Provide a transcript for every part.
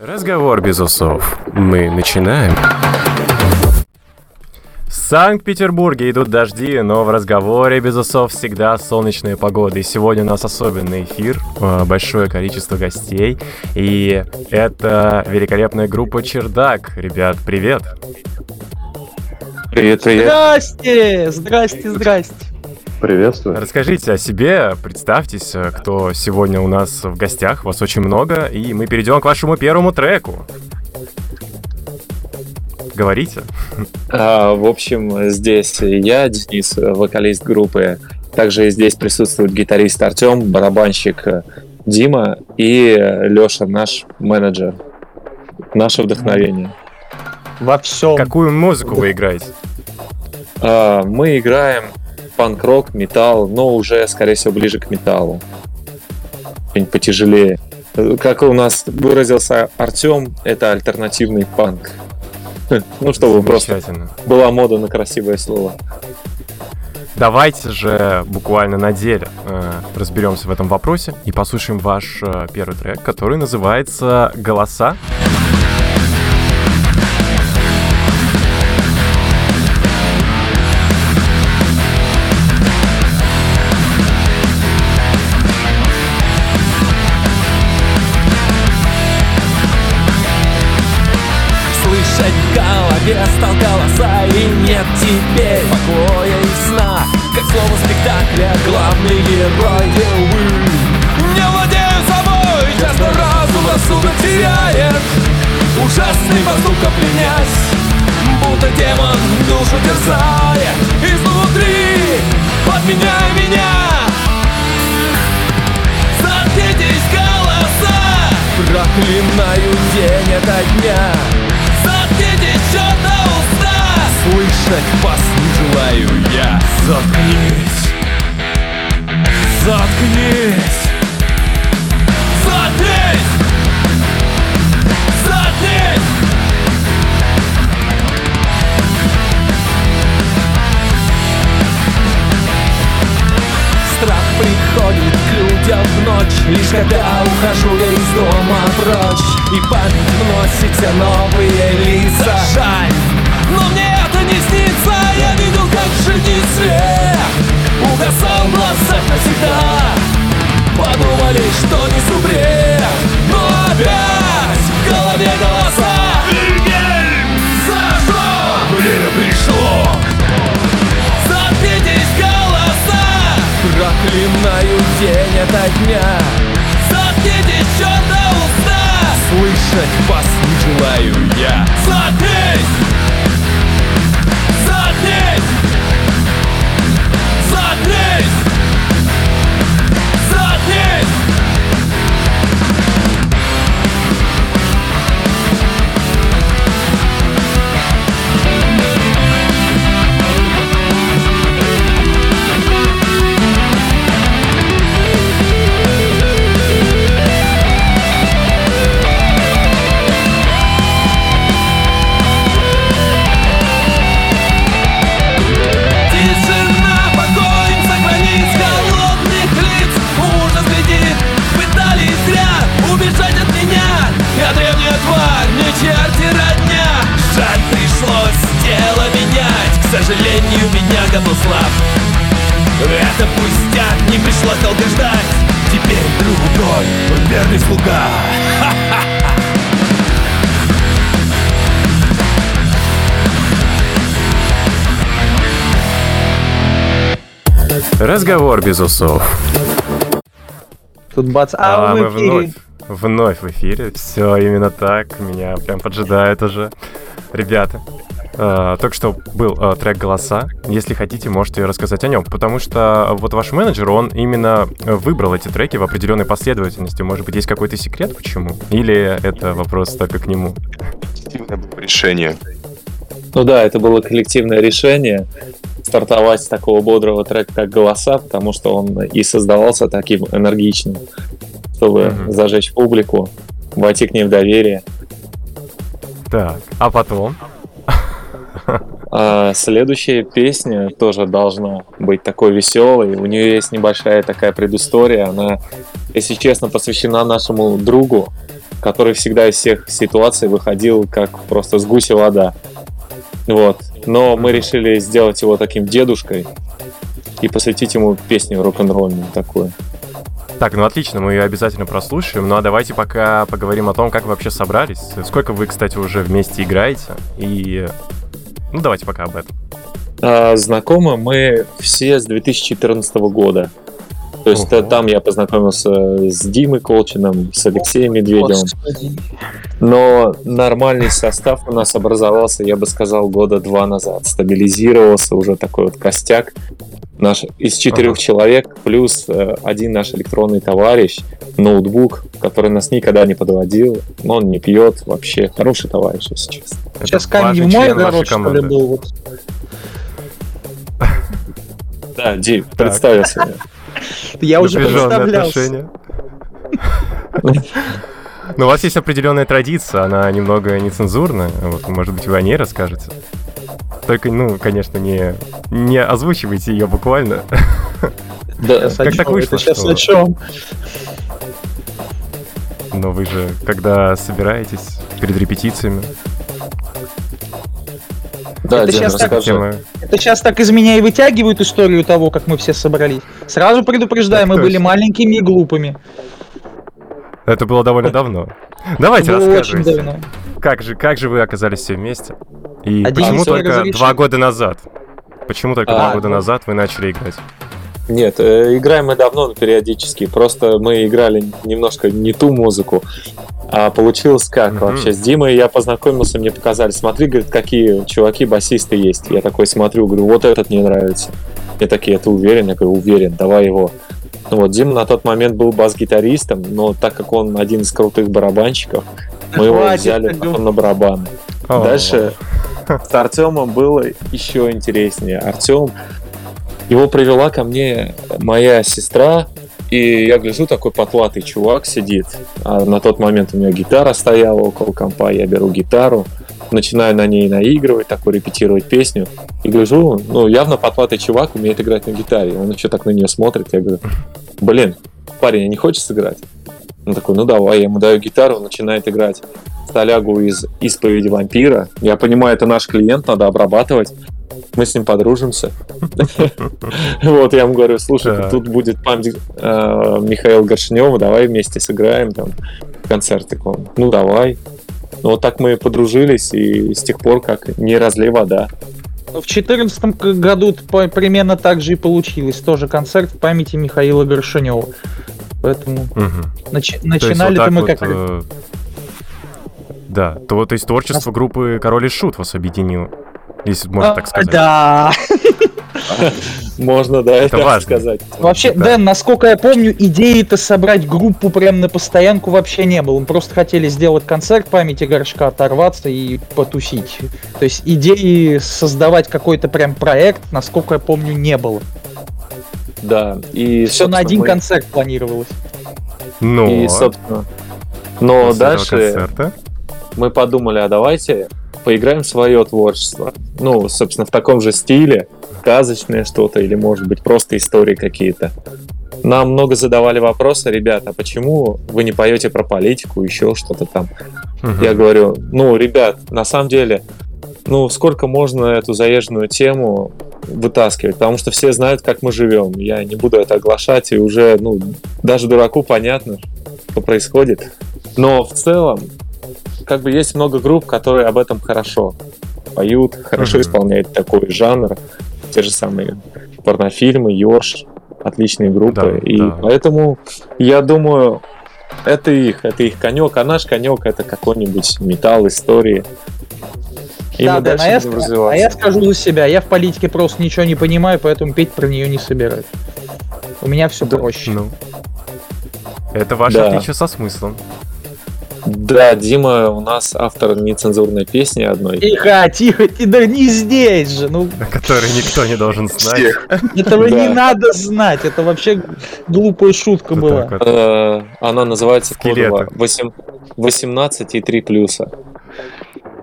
Разговор без усов. Мы начинаем. В Санкт-Петербурге идут дожди, но в разговоре без усов всегда солнечная погода. И сегодня у нас особенный эфир, э, большое количество гостей. И это великолепная группа Чердак. Ребят, привет! Привет, привет. Здрасте, здрасте, здрасте. Приветствую. Расскажите о себе, представьтесь, э, кто сегодня у нас в гостях. Вас очень много, и мы перейдем к вашему первому треку. Говорите. А, в общем, здесь я, Денис, вокалист группы. Также здесь присутствует гитарист Артем, барабанщик Дима и Леша, наш менеджер. Наше вдохновение. Во всем. Какую музыку вы играете? А, мы играем панк-рок, металл, но уже, скорее всего, ближе к металлу. Что-нибудь потяжелее. Как у нас выразился Артем, это альтернативный панк. Ну, чтобы просто была мода на красивое слово. Давайте же буквально на деле э, разберемся в этом вопросе и послушаем ваш э, первый трек, который называется «Голоса». голове поступка пленясь Будто демон душу терзает. Изнутри, подменяя меня Заткнитесь голоса. Проклинаю день ото дня. Слышать вас не желаю я. Заткнись. Заткнись когда ухожу я из дома прочь И память вносит новые лица. Жаль, но мне это не снится Я видел, как свет Угасал в глазах навсегда. Подумали, что не субред Но опять в голове голоса. Вильгельм зажжен Время пришло. Заткнитесь голоса. Проклинаю день ото дня Заткнитесь, черта уста Слышать вас не желаю я Заткнись! Сожалению, меня готов слаб Это пустяк, не пришлось долго ждать Теперь другой, он верный слуга Разговор без усов. Тут бац, а, а мы вновь, вновь в эфире. Все именно так. Меня прям поджидает уже. Ребята, Uh, только что был uh, трек «Голоса». Если хотите, можете рассказать о нем. Потому что вот ваш менеджер, он именно выбрал эти треки в определенной последовательности. Может быть, есть какой-то секрет, почему? Или это вопрос только к нему? Решение. Ну да, это было коллективное решение стартовать с такого бодрого трека, как «Голоса», потому что он и создавался таким энергичным, чтобы mm-hmm. зажечь публику, войти к ней в доверие. Так, а потом? А следующая песня тоже должна быть такой веселой. У нее есть небольшая такая предыстория. Она, если честно, посвящена нашему другу. который всегда из всех ситуаций выходил как просто с гуся вода. Вот. Но мы решили сделать его таким дедушкой и посвятить ему песню рок-н-ролльную такую. Так, ну отлично, мы ее обязательно прослушаем. Ну а давайте пока поговорим о том, как вы вообще собрались. Сколько вы, кстати, уже вместе играете. И... Ну давайте пока об этом. А, знакомы мы все с 2014 года. То есть Ого. там я познакомился с Димой Колчиным, с Алексеем Медведевым. Но нормальный состав у нас образовался, я бы сказал, года два назад. Стабилизировался уже такой вот костяк наш из четырех Ага. человек, плюс э, один наш электронный товарищ, ноутбук, который нас никогда не подводил. Но он не пьет вообще. Хороший товарищ, если честно. Это Сейчас камень в мой огород, что ли, был. Вот. Да, Дим, представился. Я уже представлялся. отношения. Но у вас есть определенная традиция, она немного нецензурная. Вот, может быть, вы о ней расскажете. Только, ну, конечно, не, не озвучивайте ее буквально. Да, Сейчас Как так вышло, Это сейчас что- о чем? Но вы же, когда собираетесь перед репетициями, да, Это Дим, так- расскажи. темы... Это сейчас так из меня и вытягивают историю того, как мы все собрались. Сразу предупреждаю, Так мы были точно. маленькими и глупыми. Это было довольно давно. Давайте было рассказывайте. давно. Как же, как же вы оказались все вместе? И Один почему только два года назад? Почему только А, два года ну. назад вы начали играть? Нет, э, играем мы давно, но периодически. Просто мы играли немножко не ту музыку. А получилось как Мгм. вообще? С Димой я познакомился, мне показали. Смотри, говорит, какие чуваки басисты есть. Я такой смотрю, говорю, вот этот мне нравится. Мне такие, ты уверен? Я говорю, уверен, давай его. Ну вот, Дима на тот момент был бас-гитаристом, но так как он один из крутых барабанщиков, мы его взяли потом на барабаны. Дальше с Артемом было еще интереснее. Артем, его привела ко мне моя сестра, и я гляжу, такой потлатый чувак сидит. А на тот момент у меня гитара стояла около компа, я беру гитару, начинаю на ней наигрывать, такой репетировать песню. И гляжу, ну, явно потлатый чувак умеет играть на гитаре. Он еще так на нее смотрит, я говорю, блин, парень, а не хочешь сыграть? Он такой, ну давай, я ему даю гитару, он начинает играть столягу из исповеди вампира. Я понимаю, это наш клиент, надо обрабатывать. Мы с ним подружимся. Вот, я ему говорю, слушай, тут будет память э, Михаила Горшнева, давай вместе сыграем там концертик. Он, Ну, давай. Ну, вот так мы подружились, и с тех пор как не разлей вода. В 2014 году примерно так же и получилось. Тоже концерт в памяти Михаила Горшинева. Поэтому начинали-то вот мы вот, как... э, Да, то, то есть творчество группы Король и Шут вас объединило, если можно так сказать. Да. Можно, да, Это важно. сказать. Вообще, Да. Дэн, насколько я помню, идеи-то собрать группу прям на постоянку вообще не было. Мы просто хотели сделать концерт памяти горшка, оторваться и потусить. То есть идеи создавать какой-то прям проект, насколько я помню, не было. Да, и Все на один мы- концерт планировалось. Но И, собственно, но после дальше мы подумали, а давайте поиграем в свое творчество. Ну, собственно, в таком же стиле, сказочное что-то, или, может быть, просто истории какие-то. Нам много задавали вопросы, ребята, а почему вы не поете про политику, еще что-то там? Мгм. Я говорю, ну, ребят, на самом деле, ну, сколько можно эту заезженную тему вытаскивать, потому что все знают, как мы живем. Я не буду это оглашать, и уже, ну, даже дураку понятно, что происходит. Но в целом, как бы есть много групп, которые об этом хорошо поют, хорошо Мгм. исполняют такой жанр. Те же самые порнофильмы, Йорш, отличные группы. Да, и да. поэтому я думаю, это их, это их конек, а наш конек это какой-нибудь металл истории. И да, мы Дэн, дальше а я, будем ска- развиваться. а я скажу за себя, я в политике просто ничего не понимаю, поэтому петь про нее не собираюсь. У меня все Да. проще. Ну. Это ваше Да. отличие со смыслом. Да, Дима у нас автор нецензурной песни одной. Тихо, тихо, ты да не здесь же. Ну, Который никто не должен знать. Всех. этого Да. не надо знать. Это вообще глупая шутка Вот была. Э, Она называется кодово 8 18 и 3 плюса.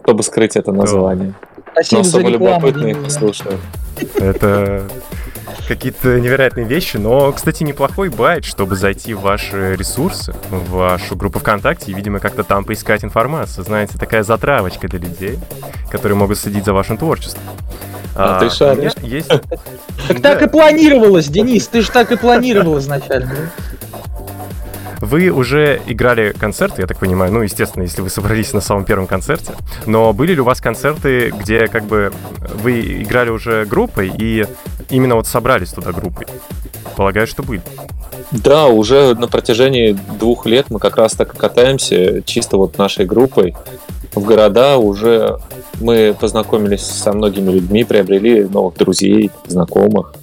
Чтобы скрыть это название. Но особо любопытные послушают. Это какие-то невероятные вещи, но, кстати, неплохой байт, чтобы зайти в ваши ресурсы, в вашу группу ВКонтакте и, видимо, как-то там поискать информацию. Знаете, такая затравочка для людей, которые могут следить за вашим творчеством. А, ты шаришь. Есть... Так так и планировалось, Денис, ты же так и планировал изначально. Вы уже играли концерты, я так понимаю, ну, естественно, если вы собрались на самом первом концерте, но были ли у вас концерты, где как бы вы играли уже группой и именно вот собрались туда группой? Полагаю, что были. Да, уже на протяжении двух лет мы как раз так катаемся, чисто вот нашей группой в города. Уже мы познакомились со многими людьми, приобрели новых друзей, знакомых.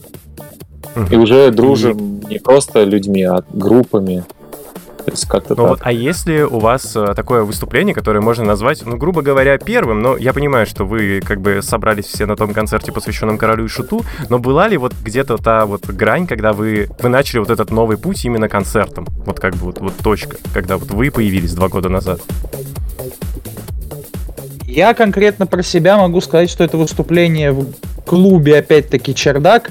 И уже дружим не просто людьми, а группами. То есть как-то ну так. вот, а если у вас э, такое выступление, которое можно назвать, ну, грубо говоря, первым, но я понимаю, что вы как бы собрались все на том концерте, посвященном королю и шуту, но была ли вот где-то та вот грань, когда вы, вы начали вот этот новый путь именно концертом? Вот как бы вот, вот точка, когда вот вы появились два года назад. Я конкретно про себя могу сказать, что это выступление в клубе, опять-таки, «Чердак»,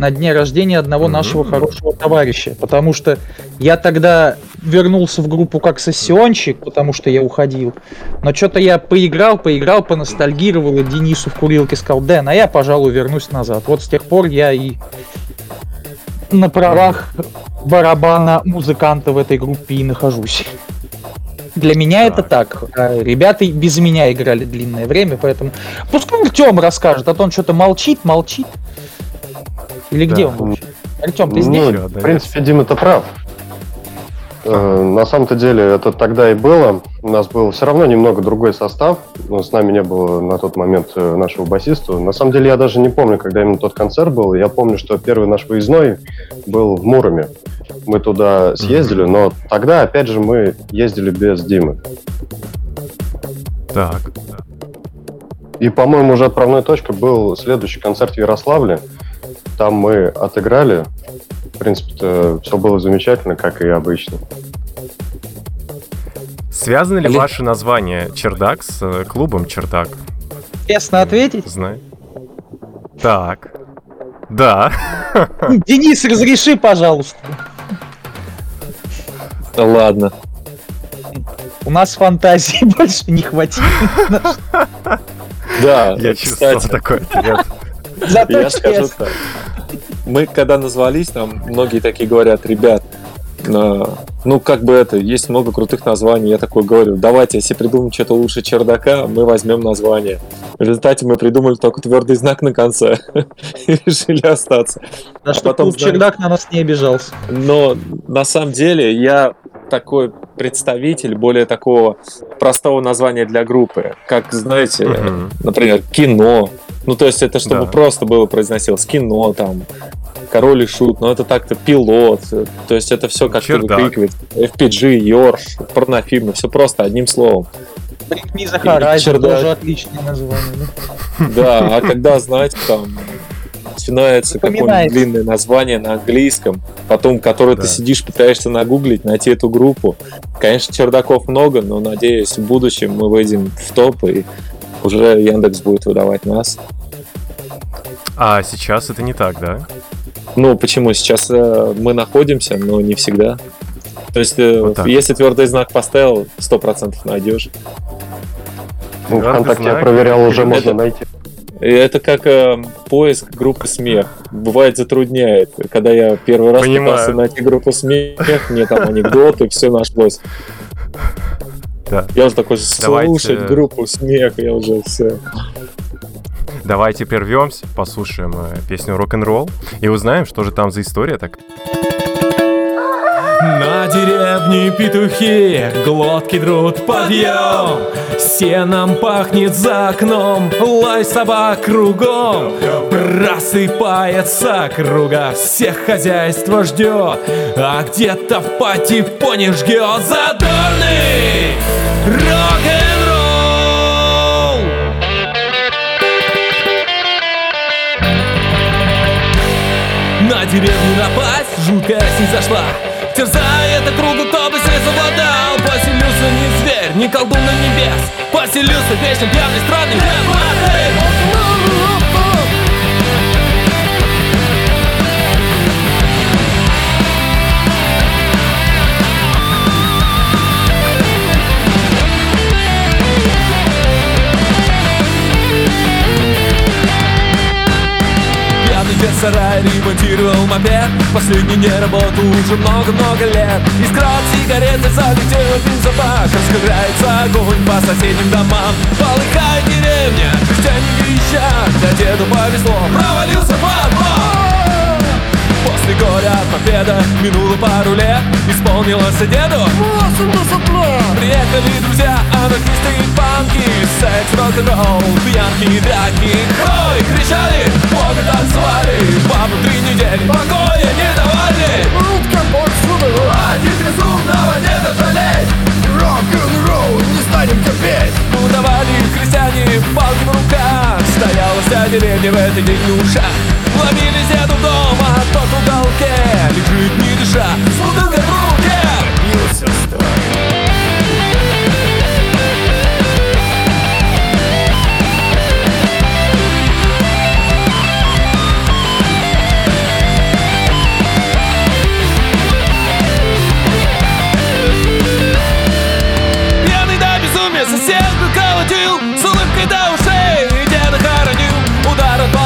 на дне рождения одного нашего хорошего товарища. Потому что я тогда вернулся в группу как сессионщик, потому что я уходил. Но что-то я поиграл, поиграл, поностальгировал, и Денису в курилке сказал, Дэн, а я, пожалуй, вернусь назад. Вот с тех пор я и на правах барабана музыканта в этой группе и нахожусь. Для меня это так. Ребята без меня играли длинное время, поэтому... Пускай Артем расскажет, а то он что-то молчит, молчит. Или где Да. он вообще? Артем, ты здесь? Ну, в принципе, Дима-то прав. Э, На самом-то деле это тогда и было. У нас был все равно немного другой состав. но С нами не было на тот момент э, нашего басиста. На самом деле я даже не помню, когда именно тот концерт был. Я помню, что первый наш выездной был в Муроме. Мы туда съездили, но тогда, опять же, мы ездили без Димы. Так. И, по-моему, уже отправной точкой был следующий концерт в Ярославле. Там мы отыграли. В принципе, все было замечательно, как и обычно. Связано ли Олег- ваше название «Чердак» с э, клубом «Чердак»? Честно ответить? Знаю. Так. Да. Денис, разреши, пожалуйста. Да ладно. У нас фантазии больше не хватит. Да, Я чувствовал такой ответ. Зато я скажу так. Мы когда назвались, там многие такие говорят, ребят, ну как бы это, есть много крутых названий. Я такой говорю, давайте, если придумаем что-то лучше чердака, мы возьмем название. В результате мы придумали только твердый знак на конце и решили остаться. Да а что потом Чердак на нас не обижался. Но на самом деле я такой представитель более такого простого названия для группы. Как, знаете, например, кино. Ну, то есть это чтобы Да. просто было произносилось. Кино там, король и шут, но это так-то пилот. То есть это все как-то Чердак. выкрикивает. FPG, Йорш, порнофильмы, все просто одним словом. Bring me the Horizon Чердак. тоже отличное название. да? Да, а когда, знаете, там начинается какое-нибудь длинное название на английском, потом, которое Да. ты сидишь, пытаешься нагуглить, найти эту группу. Конечно, чердаков много, но надеюсь, в будущем мы выйдем в топ и уже Яндекс будет выдавать нас. А сейчас это не так, да? Ну, почему? Сейчас э, мы находимся, но не всегда. То есть, э, Вот так. если твердый знак поставил, сто процентов найдешь. Ну, Твердый ВКонтакте я знак. проверял, уже Это- можно найти. И это как э, поиск группы смех. Бывает затрудняет. Когда я первый раз Понимаю. пытался найти группу смех, мне там анекдоты, все нашлось. Да. Я уже такой, Давайте. слушать группу смех, я уже все. Давайте прервемся, послушаем э, песню «Рок-н-ролл» и узнаем, что же там за история так. На деревне петухи глотки друт подъем Сеном пахнет за окном, лай собак кругом. Просыпается круга, всех хозяйство ждет. А где-то в пати пони жгет задорный рок-н-ролл На деревню напасть, жуткая осень зашла. Терзает округу, кто бы здесь совладал Поселился не зверь, не колдун на небес. Поселился вечно пьяный, странный сарае мопед Последний не работал уже много-много лет. Искра от сигареты залетела в бензобак Раскрывается огонь по соседним домам. Полыхает деревня, крестьяне верещат Да деду повезло, провалился подвал После горя от мопеда минуло пару лет Исполнилось деду. 80 лет Приехали друзья, анархисты и панки Секс, рок-н-ролл, пьянки и драки Ой, кричали, много танцевали Папу три недели покоя не давали. Утка один безумного деда жалеть Рок-н-ролл, не станем терпеть Удавали крестьяне палки в руках Стояла вся деревня в этой днюшах Ломились деду дома, а тот в уголке. Лежит не дыша, с бутылкой в руке. Бился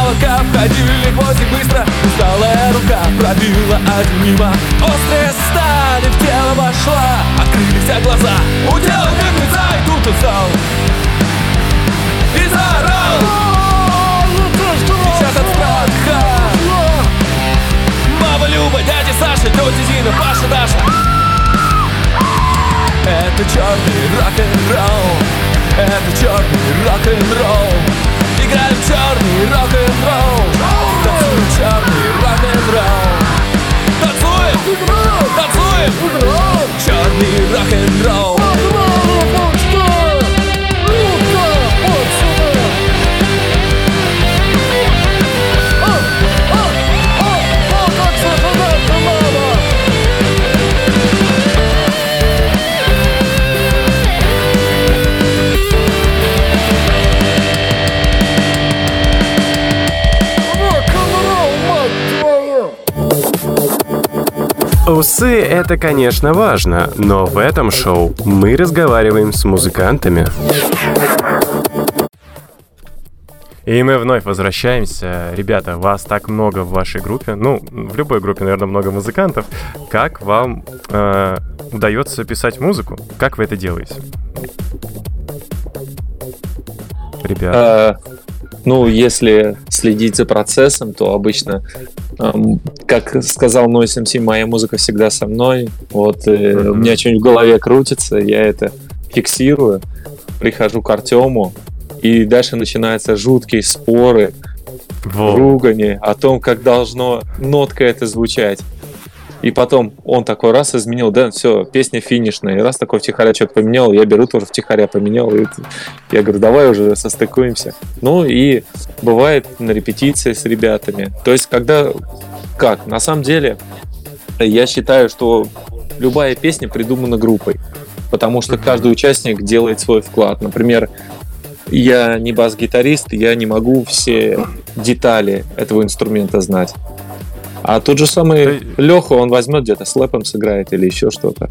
молока в ходильник возик быстро Усталая рука пробила один мимо. Острая сталь в тело вошла Открылись глаза. У тела мертвеца и тут он встал И заорал. Сейчас от страха. Баба Люба, дядя Саша, тетя Зина, Паша, Даша. Это черный рок-н-ролл. Это черный рок-н-ролл Играем черный рок-н-ролл Танцуем черный рок-н-ролл Танцуем! Танцуем! Черный рок-н-ролл Усы — это, конечно, важно, но в этом шоу мы разговариваем с музыкантами. И мы вновь возвращаемся. Ребята, вас так много в вашей группе. Ну, в любой группе, наверное, много музыкантов. Как вам э, удается писать музыку? Как вы это делаете? Ребята. А, ну, если следить за процессом, то обычно, как сказал Noise MC, моя музыка всегда со мной. Вот э, у меня что-нибудь в голове крутится, я это фиксирую, прихожу к Артему, и дальше начинаются жуткие споры, Во. ругани о том, как должно нотка это звучать. И потом он такой раз изменил, да, все, песня финишная. И раз такой втихаря что-то поменял, я беру тоже втихаря поменял. И я говорю, давай уже состыкуемся. Ну и бывает на репетиции с ребятами. То есть, когда... Как? На самом деле, я считаю, что любая песня придумана группой. Потому что каждый участник делает свой вклад. Например, я не бас-гитарист, я не могу все детали этого инструмента знать. А тот же самый Ты- Леха, он возьмет где-то слэпом сыграет или еще что-то.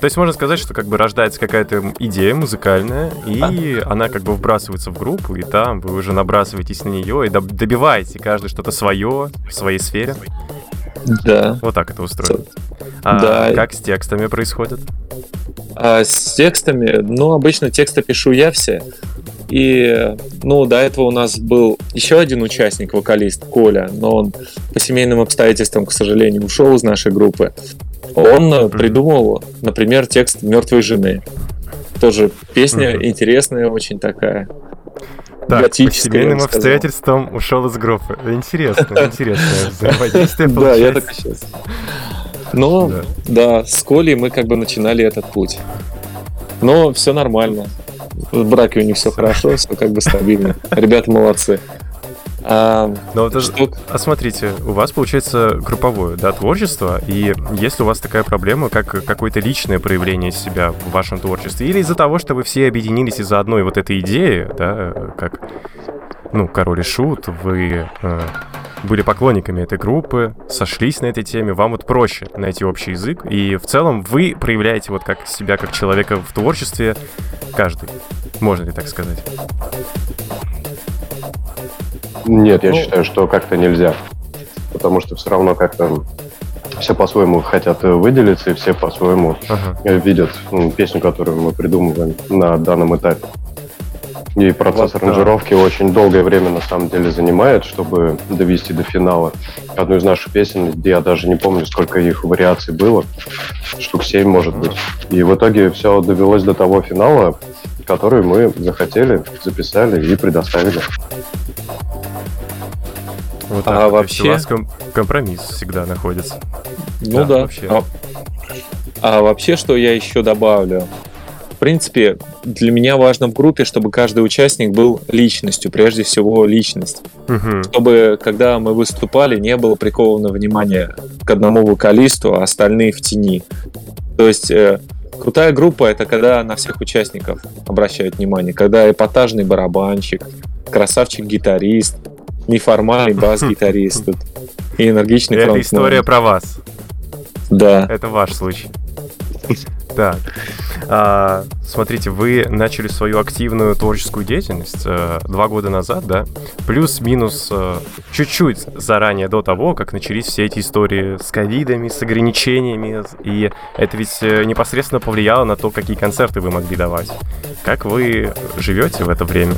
То есть можно сказать, что как бы рождается какая-то идея музыкальная, и она как бы вбрасывается в группу, и там вы уже набрасываетесь на нее и доб- добиваете каждый что-то свое в своей сфере. Да. Вот так это устроено. А Да. как с текстами происходит? А с текстами, ну, обычно тексты пишу я все. И, ну, до этого у нас был еще один участник, вокалист Коля, но он по семейным обстоятельствам, к сожалению, ушел из нашей группы. Он э, придумал, например, текст «Мертвой жены». Тоже песня Мгм. интересная очень такая. Так, по готическая, семейным обстоятельствам ушел из группы. Интересно, интересное взаимодействие Да, я так сейчас. Но, Да. да, с Колей мы как бы начинали этот путь. Но все нормально. В браке у них все хорошо, все как бы стабильно. Ребята молодцы. А, Но вот это- что- А смотрите, у вас получается групповое, да, творчество, и если у вас такая проблема, как какое-то личное проявление себя в вашем творчестве, или из-за того, что вы все объединились из-за одной вот этой идеи, да, э, как, ну, Король и Шут, вы э, были поклонниками этой группы, сошлись на этой теме, вам вот проще найти общий язык, и в целом вы проявляете вот как себя, как человека в творчестве каждый, можно ли так сказать? Нет, я Ну- считаю, что как-то нельзя. Потому что все равно как-то все по-своему хотят э, выделиться, и все по-своему Ага. э, видят песню, которую мы придумываем на данном этапе. И процесс Вот, да. аранжировки очень долгое время на самом деле занимает, чтобы довести до финала одну из наших песен, где я даже не помню, сколько их вариаций было, штук 7, может быть. И в итоге все довелось до того финала, который мы захотели, записали и предоставили. Вот А так. вот. Есть вообще- у вас ком- компромисс всегда находится. Ну Да, да. вообще. А, а вообще, что я еще добавлю? В принципе, для меня важно в группе, чтобы каждый участник был личностью, прежде всего личность. Мгм. Чтобы, когда мы выступали, не было приковано внимание к одному вокалисту, а остальные в тени. То есть э, крутая группа это когда на всех участников обращают внимание, когда эпатажный барабанщик, красавчик-гитарист, неформальный бас-гитарист и энергичный Это фронтмен. история про вас. Да. Это ваш случай. Так. А, смотрите, вы начали свою активную творческую деятельность э, два года назад, да? Плюс-минус э, чуть-чуть заранее до того, как начались все эти истории с ковидами, с ограничениями. И это ведь э, непосредственно повлияло на то, какие концерты вы могли давать. Как вы живете в это время?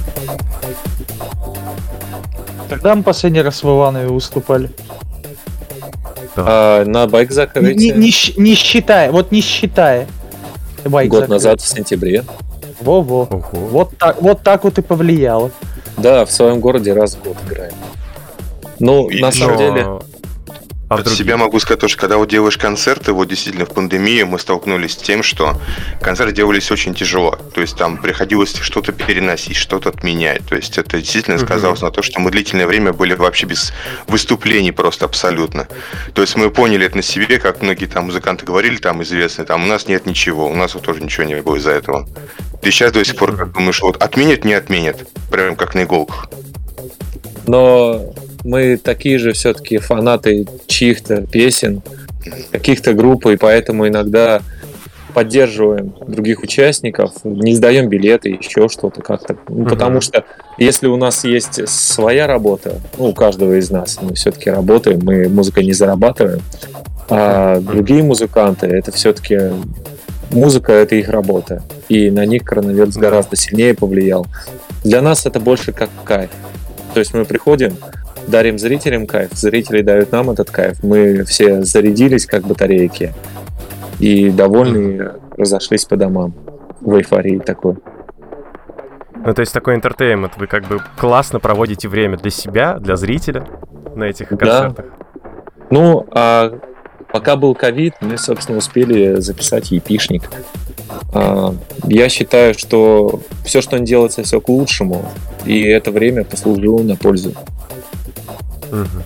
Когда мы последний раз в Иванове выступали? А, на байк Не, закрытие не щ- не считая, вот не считая. Байк год закрыт. назад в сентябре. Во-во. Вот так, вот так вот и повлияло. Да, в своем городе раз в год играем. Ну, И- на самом Но- деле, А От себя могу сказать, то, что когда вот делаешь концерты, вот действительно в пандемии мы столкнулись с тем, что концерты делались очень тяжело. То есть там приходилось что-то переносить, что-то отменять. То есть это действительно сказалось на то, что мы длительное время были вообще без выступлений просто абсолютно. То есть мы поняли это на себе, как многие там музыканты говорили, там известные, там у нас нет ничего, у нас вот тоже ничего не было из-за этого. Ты сейчас до сих пор как думаешь, вот отменят, не отменят. Прям как на иголках. но мы такие же все-таки фанаты чьих-то песен, каких-то групп, и поэтому иногда поддерживаем других участников, не сдаем билеты, еще что-то как-то. Ну, Мгм. Потому что если у нас есть своя работа, ну, у каждого из нас, мы все-таки работаем, мы музыкой не зарабатываем, а другие музыканты, это все-таки музыка, это их работа, и на них коронавирус гораздо сильнее повлиял. Для нас это больше как кайф. То есть мы приходим, дарим зрителям кайф, зрители дают нам этот кайф, мы все зарядились как батарейки и довольны разошлись по домам в эйфории такой. Ну, то есть такой entertainment. Вы как бы классно проводите время для себя, для зрителя на этих Да. концертах. Ну, а пока был ковид, мы, собственно, успели записать EP -шник. А, Я считаю, что все, что не делается, все к лучшему, и это время послужило на пользу. Мгм.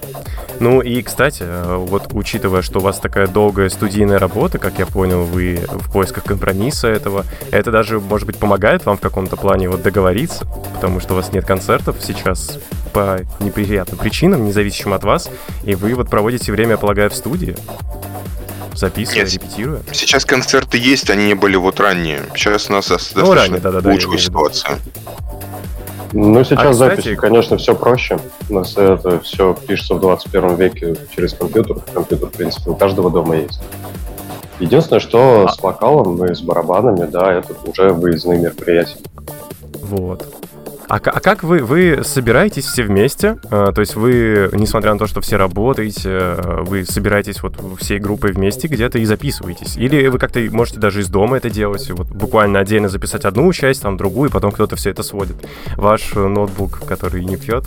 Ну и, кстати, э, вот учитывая, что у вас такая долгая студийная работа, как я понял, вы в поисках компромисса этого, это даже, может быть, помогает вам в каком-то плане вот договориться, потому что у вас нет концертов сейчас по неприятным причинам, независимым от вас, и вы вот проводите время, я полагаю, в студии, записывая, Нет. репетируя. Сейчас концерты есть, они не были вот ранние. Сейчас у нас Ну, достаточно ранее, да-да-да, я улучшилась имею в виду. ситуация. Ну, сейчас А, запись, кстати- конечно, все проще. У нас это все пишется в 21 веке через компьютер. Компьютер, в принципе, у каждого дома есть. Единственное, что А- с вокалом и с барабанами, да, это уже выездные мероприятия. Вот. А, а как вы, вы собираетесь все вместе? А, то есть вы, несмотря на то, что все работаете, э, вы собираетесь вот всей группой вместе где-то и записываетесь? Или вы как-то можете даже из дома это делать, вот буквально отдельно записать одну часть, там другую, и потом кто-то все это сводит? Ваш ноутбук, который не пьет?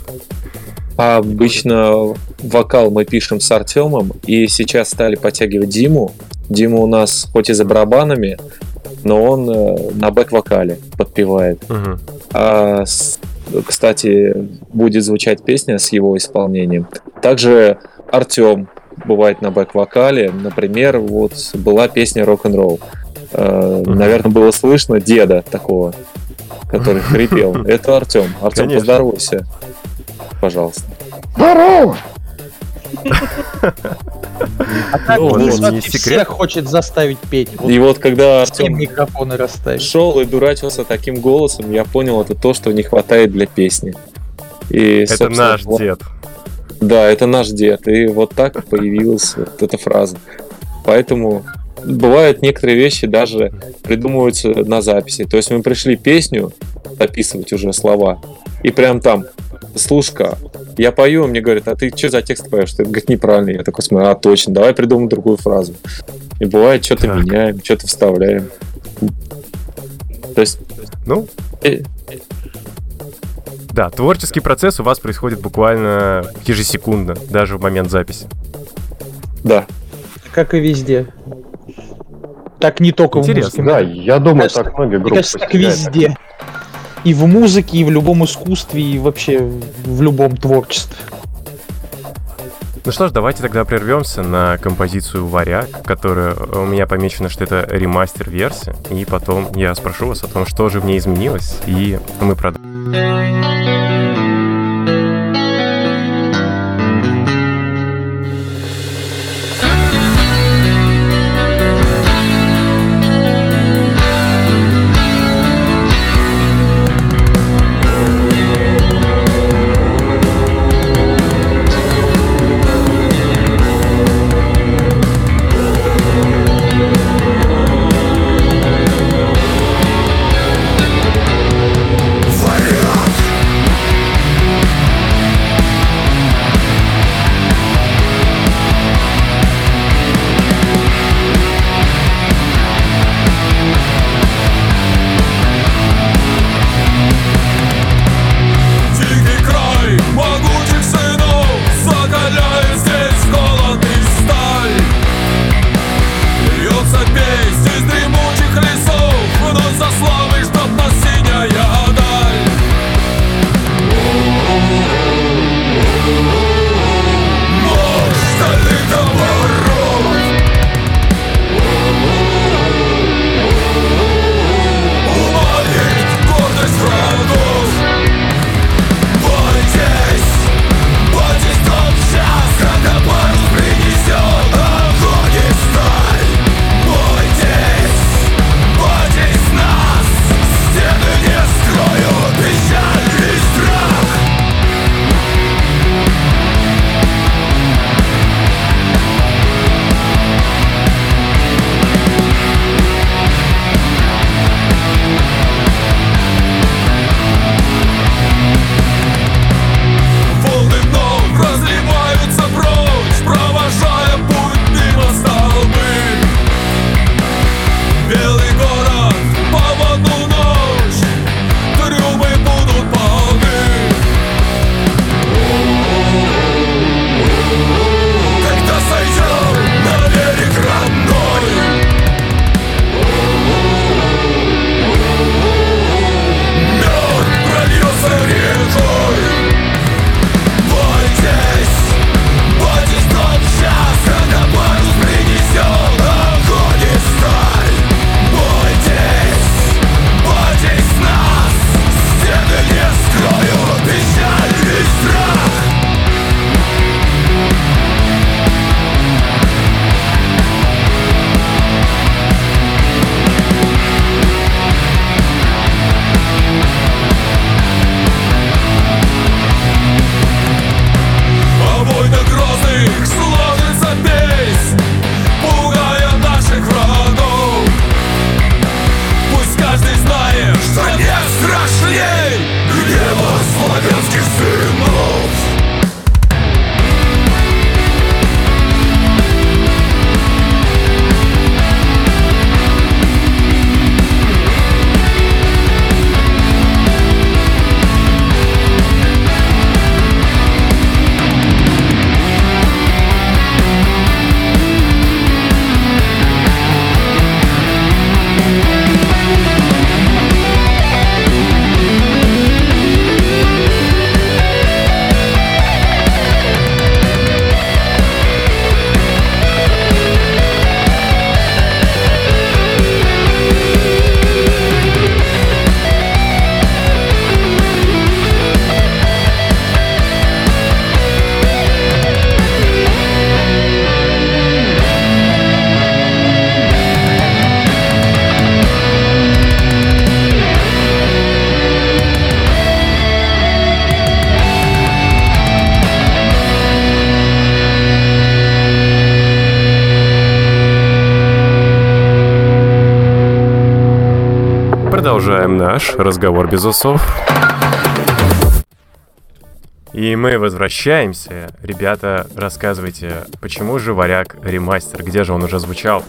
А обычно вокал мы пишем с Артемом, и сейчас стали подтягивать Диму. Дима у нас хоть и за барабанами, но он э, на бэк-вокале подпевает. Мгм. А, с- кстати, будет звучать песня с его исполнением. Также Артем бывает на бэк-вокале. Например, вот была песня «Рок-н-ролл». Э, Мгм. Наверное, было слышно деда такого, который хрипел. Это Артем. Артем, поздоровайся. Пожалуйста. А так Ну, не секрет. всех хочет заставить петь. Вот И вот когда всем Артем микрофоны расставить. шел и дурачился таким голосом, я понял, это то, что не хватает для песни. И, Это наш вот- дед. Да, это наш дед. И вот так появилась вот эта фраза. Поэтому бывают некоторые вещи даже придумываются на записи. То есть мы пришли песню записывать уже слова, и прям там, слушка, я пою, мне говорят, а ты что за текст поешь? Ты говорит, неправильно. Я такой смотрю, а точно, давай придумаем другую фразу. И бывает, что-то Так. меняем, что-то вставляем. То есть, Ну, э, да, творческий процесс у вас происходит буквально ежесекундно, даже в момент записи. да, Как и везде. Так не только Интересно. в Да, музыке. я думаю, кажется- так многие Мне группы кажется, так везде. И в музыке, и в любом искусстве, и вообще в любом творчестве. Ну что ж, давайте тогда прервемся на композицию «Варяг», которая э, у меня помечено, что это ремастер-версия, и потом я спрошу вас о том, что же в ней изменилось, и мы продолжим. Наш разговор без усов. И мы возвращаемся. Ребята, рассказывайте, почему же «Варяг» ремастер? Где же он уже звучал?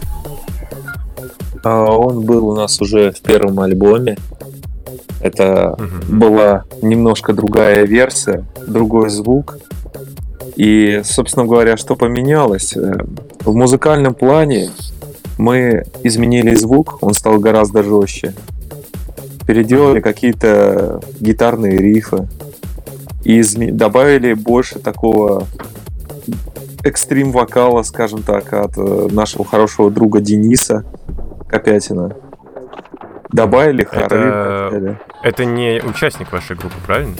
А, Он был у нас уже в первом альбоме. Это Мгм. была немножко другая версия, другой звук. И, собственно говоря, что поменялось? Э, В музыкальном плане мы изменили звук, он стал гораздо жестче. Переделали какие-то гитарные рифы. И изме- добавили больше такого экстрим вокала, скажем так, от э, нашего хорошего друга Дениса Копятина. Добавили хоры. Это-. Это не участник вашей группы, правильно?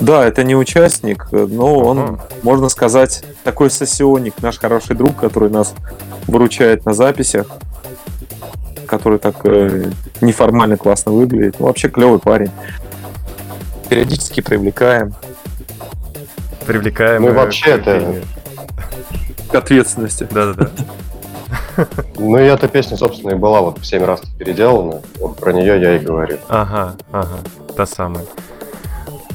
Да, это не участник, но он, Ага. можно сказать, такой сессионник, наш хороший друг, который нас выручает на записях, который так э, неформально классно выглядит. Ну, вообще клевый парень. Периодически привлекаем Привлекаем... Ну и э, вообще к это- пению. к ответственности. Да-да-да. Ну и эта песня, собственно, и была вот в семь раз переделана. Вот про нее я и говорю. Ага, ага, та самая.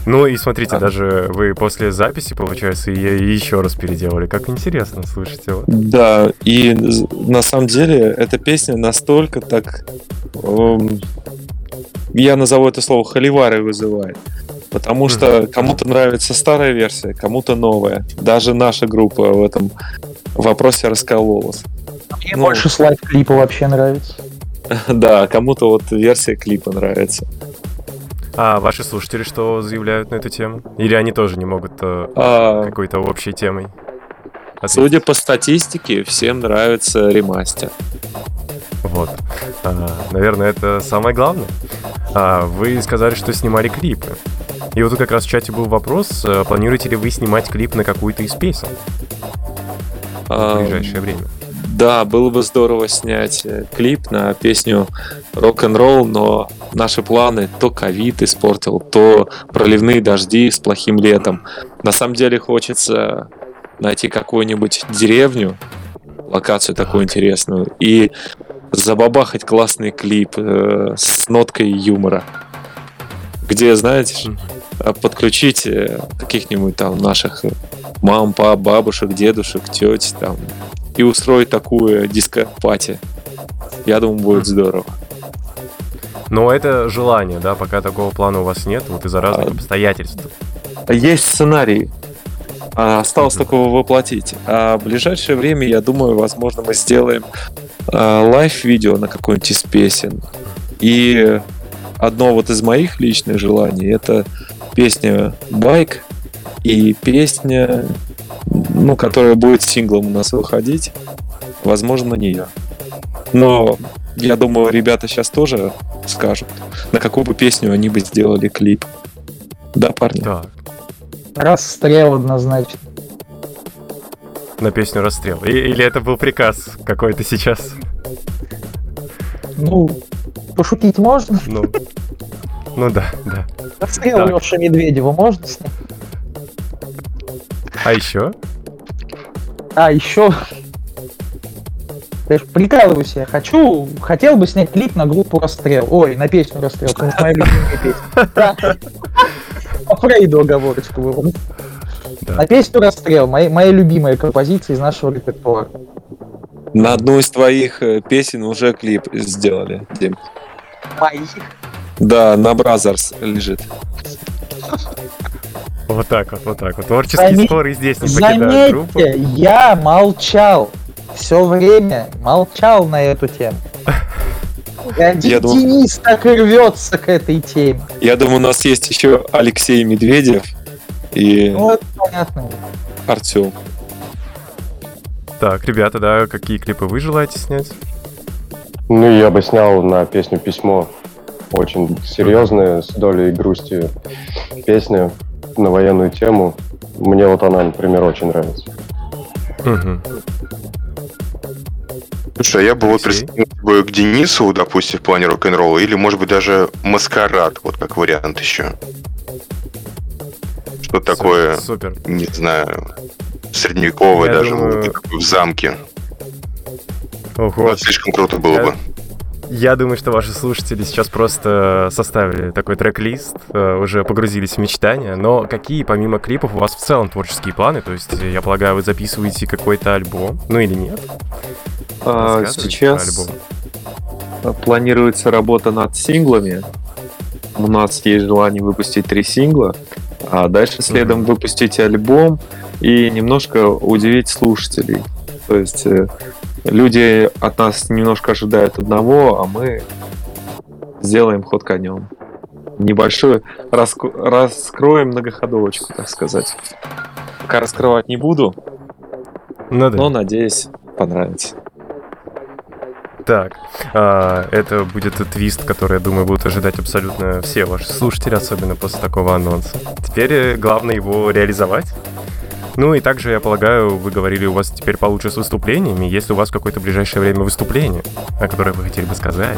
Ну и смотрите, А. даже вы после записи, получается, ее еще раз переделали. Как интересно, слушайте. Вот. Да, и на самом деле эта песня настолько так... эм, я назову это слово холивары вызывает. Потому что кому-то нравится старая версия, кому-то новая. Даже наша группа в этом вопросе раскололась. Мне Ну. больше слайд клипа вообще нравится. Да, кому-то вот версия клипа нравится. А ваши слушатели что заявляют на эту тему? Или они тоже не могут э, А, какой-то общей темой? ответить? судя по статистике, всем нравится ремастер. Вот. А, наверное, это самое главное. А, вы сказали, что снимали клипы. И вот тут как раз в чате был вопрос, э, планируете ли вы снимать клип на какую-то из песен в ближайшее время? Да, было бы здорово снять э, клип на песню рок-н-ролл, но наши планы то ковид испортил, то проливные дожди с плохим летом. На самом деле хочется найти какую-нибудь деревню, локацию такую интересную, и забабахать классный клип э, с ноткой юмора. Где, знаете, а, подключить э, каких-нибудь там наших э, мам, пап, бабушек, дедушек, теть там и устроить такую disco party. Я думаю, будет здорово. Но это желание, да, пока такого плана у вас нет, вот из-за разных А, обстоятельств. Есть сценарий. А, Осталось Мгм. только его воплотить. А в ближайшее время, я думаю, возможно, мы сделаем а, live -видео на какой-нибудь из песен. И одно вот из моих личных желаний это песня Байк и песня, ну, которая будет синглом у нас выходить. Возможно, на нее. Но я думаю, ребята сейчас тоже скажут, на какую бы песню они бы сделали клип. Да, парни? Так, Расстрел однозначно. на песню «Расстрел». И- или это был приказ какой-то сейчас? Ну, пошутить можно? Ну, ну да, да. Расстрел Так. Леша Медведева можно снять? А еще? А, еще... Я ж прикалываюсь, я хочу, хотел бы снять клип на группу Расстрел. Ой, на песню Расстрел, потому что моя любимая песня. По Фрейду оговорочку вырвал. На песню Расстрел, моя, моя любимая композиция из нашего репертуара. На одну из твоих э, песен уже клип сделали, Дим. Моих. Да, на Бразерс лежит. Вот так вот, вот так вот. Творческие Заме- споры здесь не покидают группу. Заметьте, я молчал. Все время молчал на эту тему. Я думал- Денис так и рвется к этой теме. Я думаю, у нас есть еще Алексей Медведев и Ну, это понятно. Артем. Так, ребята, да, какие клипы вы желаете снять? Ну, я бы снял на песню «Письмо». Очень серьезная, с долей грусти песня на военную тему. Мне вот она, например, очень нравится. Мгм. Слушай, а я бы вот бы к Денису, допустим, в плане рок-н-ролла, или, может быть, даже Маскарад, вот как вариант еще. Что такое, Супер. не знаю, средневековое Я даже, думаю- в замке. Ого. Вот, слишком круто было Я- бы. Я думаю, что ваши слушатели сейчас просто составили такой трек-лист, э, уже погрузились в мечтания. Но какие, помимо клипов, у вас в целом творческие планы? То есть, я полагаю, вы записываете какой-то альбом, ну или нет? А, сейчас планируется работа над синглами. У нас есть желание выпустить три сингла, а дальше следом mm-hmm. выпустить альбом и немножко удивить слушателей. То есть э, люди от нас немножко ожидают одного, а мы сделаем ход конем. Небольшую раск... раскроем многоходовочку, так сказать. Пока раскрывать не буду, ну, да. но надеюсь, понравится. Так, а, это будет твист, который, я думаю, будут ожидать абсолютно все ваши слушатели, особенно после такого анонса. Теперь э, главное его реализовать. Ну и также, я полагаю, вы говорили, у вас теперь получше с выступлениями. Есть ли у вас какое-то ближайшее время выступление, о которое вы хотели бы сказать?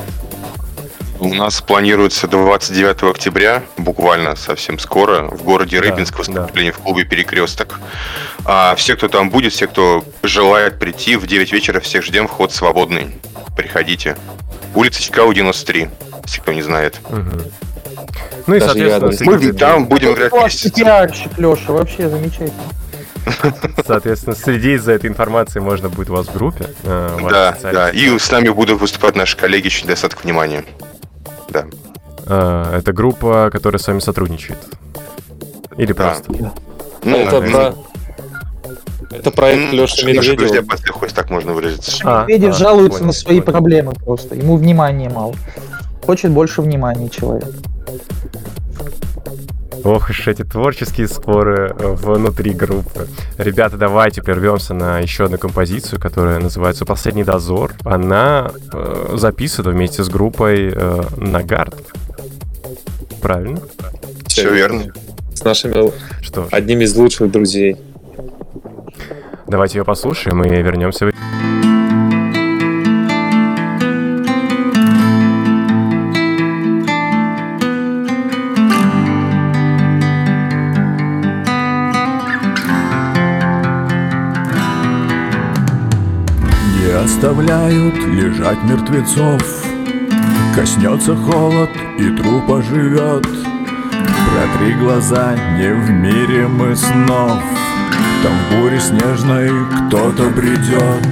У нас планируется 29 октября, буквально совсем скоро, в городе Рыбинск да, выступление да. в клубе «Перекресток». А все, кто там будет, все, кто желает прийти, в 9 вечера всех ждем, вход свободный. Приходите. Улица Чикаго, 93, если кто не знает. Угу. Ну и, Даже соответственно, мы там будем играть вместе. Пиарщик, Леша, вообще замечательно. Соответственно, следить за этой информацией можно будет у вас в группе. Э, да, да. И с нами будут выступать наши коллеги еще недостаток внимания. Да. Э, это группа, которая с вами сотрудничает. Или да. просто? Ну, это про... Это проект ну, Леши Медведева. друзья хоть так можно выразиться. А, Медведев а, жалуется понял, на свои понял. проблемы просто. Ему внимания мало. Хочет больше внимания человек. Ох уж эти творческие споры э, внутри группы. Ребята, давайте прервемся на еще одну композицию, которая называется «Последний дозор». Она э, записана вместе с группой э, Нагард. Правильно? Все верно. С нашими Что одним из лучших друзей. Давайте ее послушаем и вернемся в... оставляют лежать мертвецов. Коснется холод и труп оживет Протри глаза, не в мире мы снов. Там в буре снежной кто-то бредет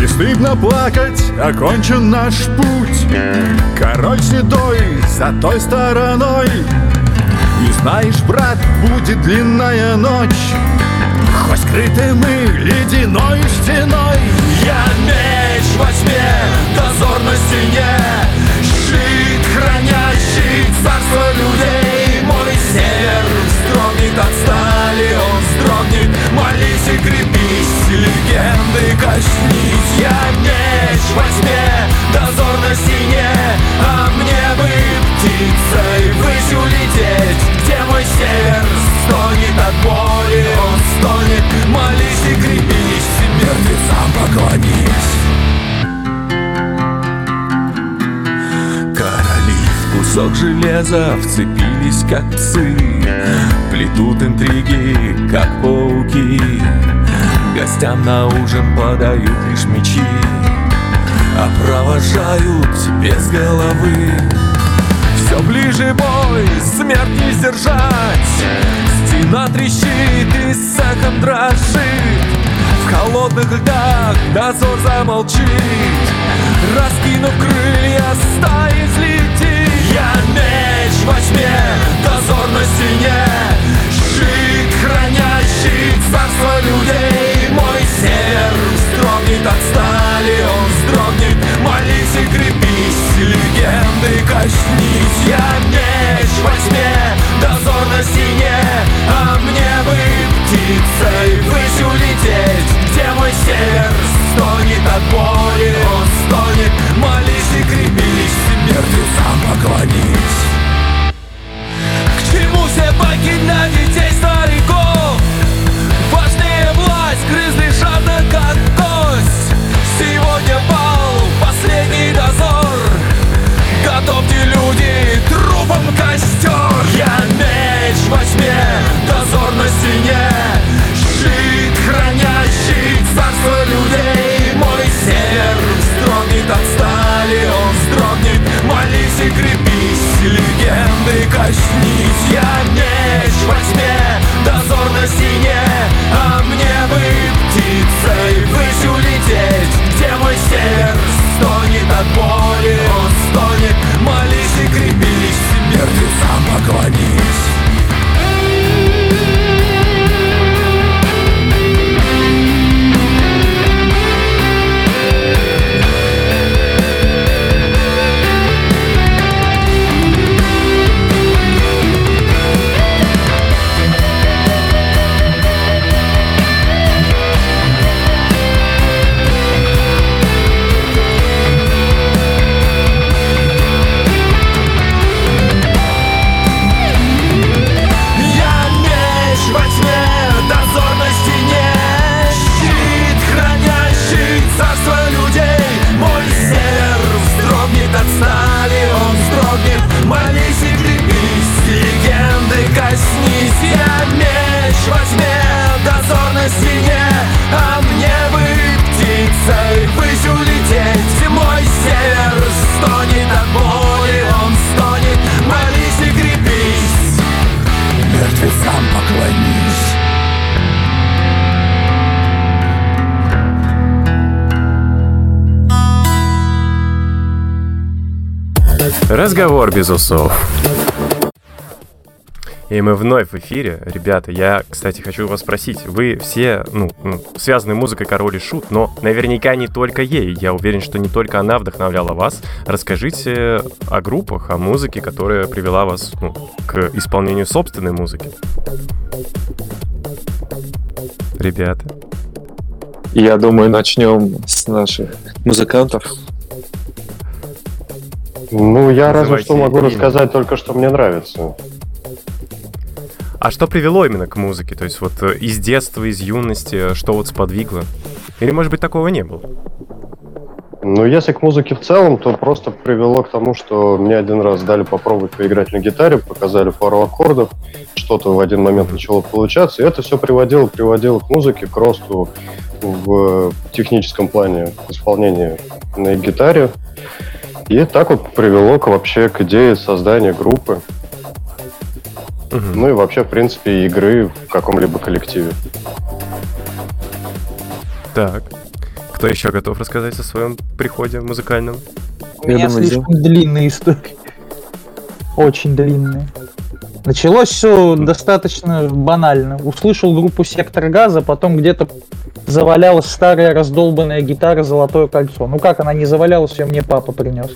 Не стыдно плакать, окончен наш путь. Король седой за той стороной. И знаешь, брат, будет длинная ночь. Хоть скрыты мы ледяной стеной Я меч во тьме, дозор на стене. Щит, хранящий царство людей. Мой север вздрогнет от стали Он вздрогнет, молись и крепись Легенды коснись Я меч во тьме, дозор на стене. А мне бы птицей высь улететь. Где мой север? Стонет от боли Он стонет, молись и крепись Мертвецам поклонись Короли в кусок железа Вцепились как псы Плетут интриги, как пауки. Гостям на ужин подают лишь мечи А провожают без головы. Все ближе бой, смерть не сдержать Стена трещит и сахом дрожит Холодных льдах. Дозор замолчит. Раскинув крылья, стаи взлетит. Я меч во тьме, дозор на стене. Щит, хранящий царство людей. Мой север вздрогнет от стали, он вздрогнет. Молись и крепись, легенды коснись Я меч во тьме, на стене, А мне бы птицей выше улететь Где мой север стонет от боли. Он стонет, молись и крепись Мертвецам поклонись. К чему все покидать детей стариков? Важнее власть, грызли жадно как кость Сегодня пал последний дозор. Готовьте люди трупом костер. Я во тьме Дозор на стене. Щит, хранящий царство людей. Мой север вздрогнет от стали Он вздрогнет, молись и крепись Легенды коснись. Я меч во тьме Дозор на стене. А мне бы птицей выше улететь Где мой север стонет от боли Он стонет, молись и крепись Мертвецам поклонись. Разговор без усов. И мы вновь в эфире. Ребята, я, кстати, хочу вас спросить. Вы все, ну, ну, связаны музыкой Король и Шут, но наверняка не только ей. Я уверен, что не только она вдохновляла вас. Расскажите о группах, о музыке, которая привела вас ну, к исполнению собственной музыки. Ребята. Я думаю, начнем с наших музыкантов. Ну, я разве что могу имя. рассказать только, что мне нравится. А что привело именно к музыке? То есть вот э, из детства, из юности, э, что вот сподвигло? Или, может быть, такого не было? Ну, если к музыке в целом, то просто привело к тому, что мне один раз дали попробовать поиграть на гитаре, показали пару аккордов, что-то в один момент начало получаться, и это все приводило, приводило к музыке, к росту в техническом плане исполнения на гитаре. И так вот привело к вообще к идее создания группы, Мгм. ну и вообще, в принципе, игры в каком-либо коллективе. Так. Кто еще готов рассказать о своем приходе музыкальном? У меня думаю, слишком длинная история. Очень длинная. Началось все достаточно банально. Услышал группу Сектор Газа, потом где-то завалялась старая раздолбанная гитара Золотое кольцо. Ну как она не завалялась, ее мне папа принес.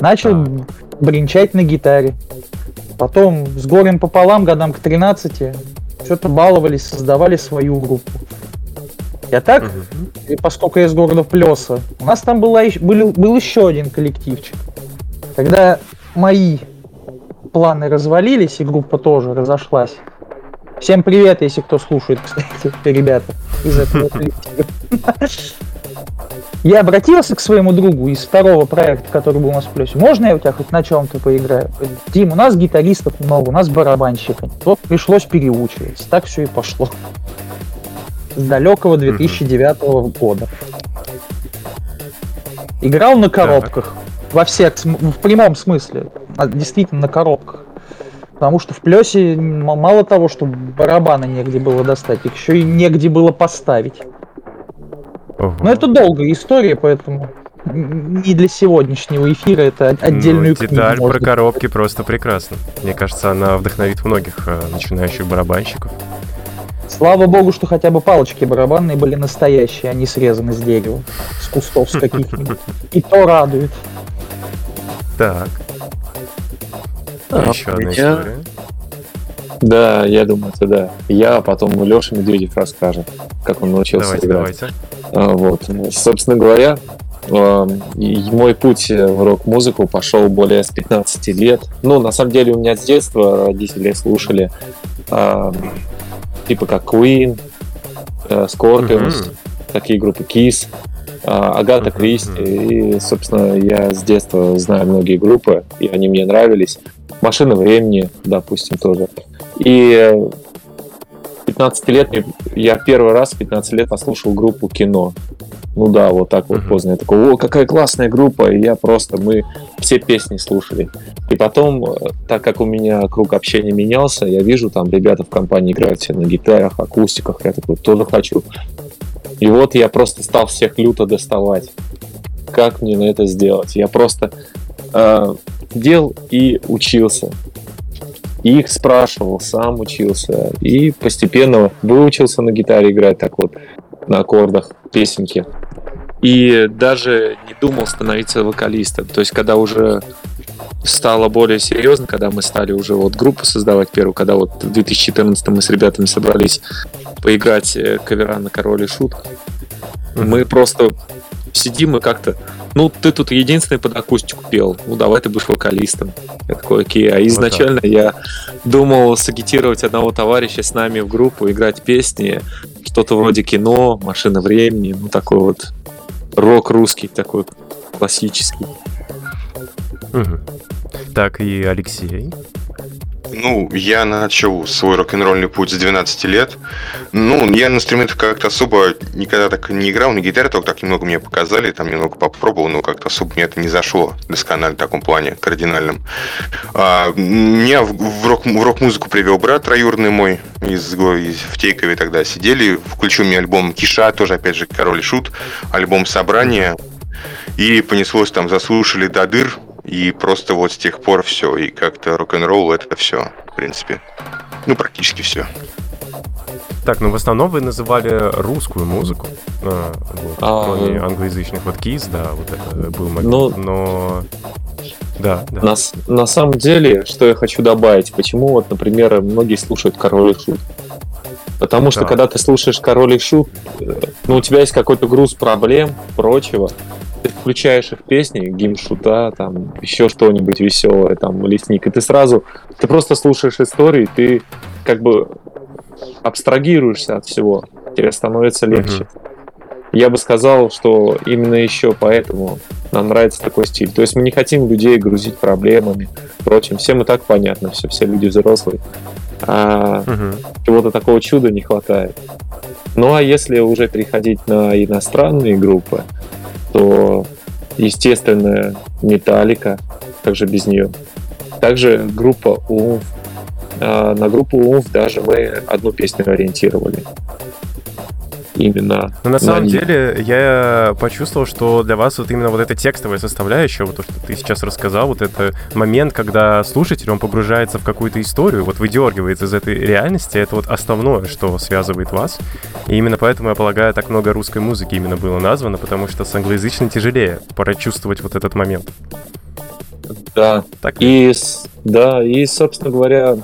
Начал бренчать на гитаре. Потом с горем пополам, годам к 13, что-то баловались, создавали свою группу. Я так и поскольку я из города Плеса, у нас там была, был, был еще один коллективчик. Когда мои планы развалились, и группа тоже разошлась. Всем привет, если кто слушает, кстати, ребята из этого коллектива. Я обратился к своему другу из второго проекта, который был у нас в плюсе. Можно я у тебя хоть на чем-то поиграю? Дим, у нас гитаристов много, у нас барабанщика. нет». Вот пришлось переучиваться. Так все и пошло. С далекого 2009 года. Играл на коробках. Во всех, в прямом смысле. А, Действительно на коробках. Потому что в плесе мало того, что барабаны негде было достать, их еще и негде было поставить. Ого. Но это долгая история, поэтому не для сегодняшнего эфира, это от- отдельную Ну, книгу деталь про можно коробки просто прекрасна. Мне кажется, она вдохновит многих э, начинающих барабанщиков. Слава богу, что хотя бы палочки барабанные были настоящие, а не срезаны с дерева, с кустов с каких-нибудь. И то радует. Так. А, Еще одна меня- история. Да, я думаю, это да. Я, а потом Леша Медведев расскажет, как он научился Давайте, играть. давайте. А, Вот. Собственно говоря, мой путь в рок-музыку пошел более с 15 лет. Ну, на самом деле, у меня с детства родители слушали типа как Queen, э, Scorpions, Мгм. такие группы Kiss, э, Агата Мгм, Кристи. И, собственно, я с детства знаю многие группы, и они мне нравились. Машина времени, допустим, тоже. И э, 15 лет я первый раз в 15 лет послушал группу кино. ну да, вот так вот поздно. Я такой, о, какая классная группа, и я просто, мы все песни слушали. И потом, э, так как у меня круг общения менялся, я вижу, там ребята в компании играют все на гитарах, акустиках, я такой, тоже хочу. И вот я просто стал всех люто доставать. Как мне на это сделать? Я просто э, дел и учился. И их спрашивал, сам учился. И постепенно выучился на гитаре играть так вот на аккордах песенки. И даже не думал становиться вокалистом. То есть, когда уже стало более серьезно, когда мы стали уже вот группу создавать первую, когда вот в 2014 мы с ребятами собрались поиграть э, кавера на Король и Шут, мы просто сидим и как-то, ну, ты тут единственный под акустику пел, ну, давай ты будешь вокалистом. Я такой, окей. А изначально я думал сагитировать одного товарища с нами в группу, играть песни, что-то вроде кино, машина времени, ну, такой вот рок русский, такой классический. Мгм. Так, и Алексей. Ну, я начал свой рок-н-ролльный путь с 12 лет. Ну, я на инструментах как-то особо никогда так не играл, на гитаре только так немного мне показали, там немного попробовал, но как-то особо мне это не зашло досконально в таком плане, кардинальном. А, меня в, в рок, в рок-музыку привел брат троюродный мой из, из в Тейкове тогда сидели, включил мне альбом Киша, тоже опять же Король и Шут, альбом Собрание, и понеслось там, заслушали до дыр, и просто вот с тех пор все, и как-то рок-н-ролл это все, в принципе. Ну, практически все. Так, ну в основном вы называли русскую музыку, а, вот, А, кроме э. англоязычных. Вот Kiss, да, вот это был момент. Ну, но... Да, да. На, на самом деле, что я хочу добавить, почему вот, например, многие слушают Король и Шут. Потому что Так. когда ты слушаешь Король и Шут, э, ну, у тебя есть какой-то груз проблем, прочего. Ты включаешь их песни, гимн Шута, там, еще что-нибудь веселое, там, лесник, и ты сразу, ты просто слушаешь истории, ты как бы абстрагируешься от всего, тебе становится легче. Я бы сказал, что именно еще поэтому нам нравится такой стиль. То есть мы не хотим людей грузить проблемами, прочим. Всем и так понятно, все, все люди взрослые. А Мгм. чего-то такого чуда не хватает. Ну а если уже переходить на иностранные группы, то, естественно, Металлика, также без нее. Также группа Умф. А, на группу Умф даже мы одну песню ориентировали. Именно Но на самом них. деле я почувствовал, что для вас вот именно вот эта текстовая составляющая, вот то, что ты сейчас рассказал, вот это момент, когда слушатель, он погружается в какую-то историю, вот выдергивается из этой реальности, это вот основное, что связывает вас. И именно поэтому, я полагаю, так много русской музыки именно было названо, потому что с англоязычной тяжелее прочувствовать вот этот момент. Да, Так? И, да, и, собственно говоря,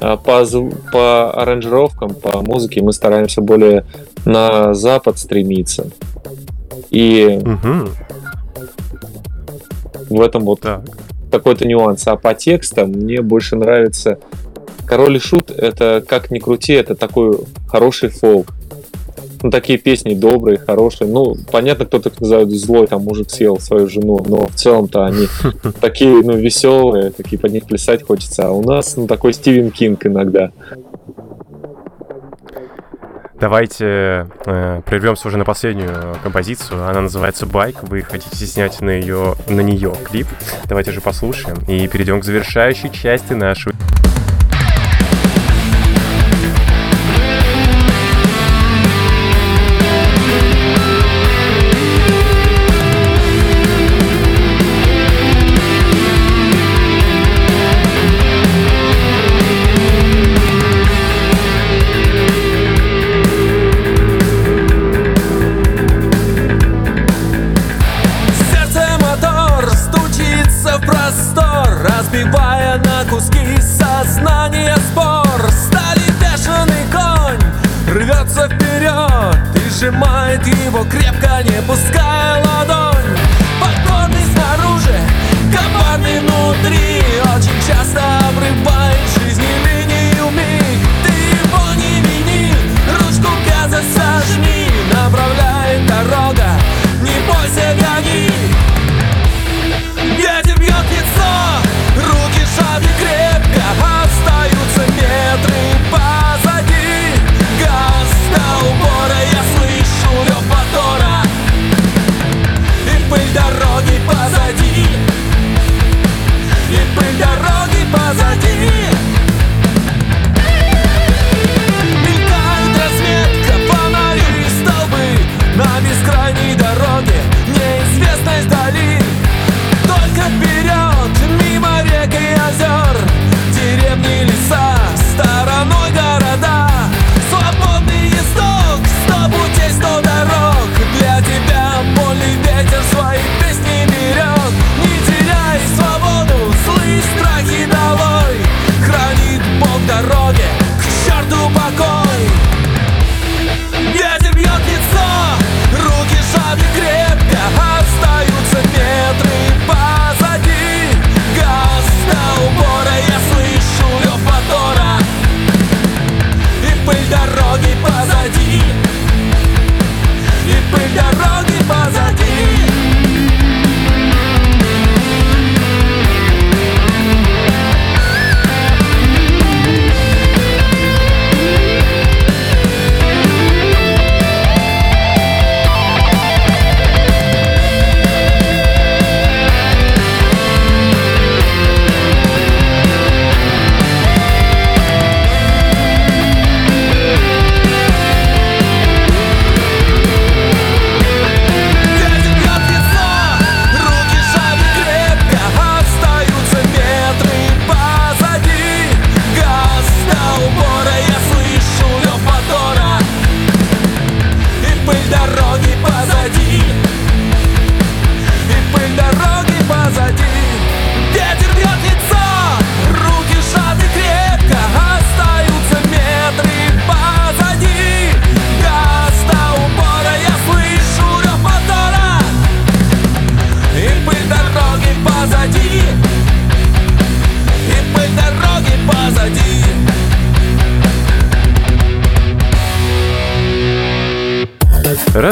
по, зву- по аранжировкам, по музыке мы стараемся более на запад стремиться. И Мгм. в этом вот Так. какой-то нюанс. А по текстам мне больше нравится Король и Шут, это как ни крути, это такой хороший фолк. Ну, такие песни добрые, хорошие. Ну, понятно, кто-то их называет злой, там мужик съел свою жену, но в целом-то они такие, ну, веселые, такие под них плясать хочется. А у нас, ну, такой Стивен Кинг иногда. Давайте э, прервемся уже на последнюю композицию. Она называется «Байк». Вы хотите снять на, ее, на нее клип. Давайте же послушаем и перейдем к завершающей части нашего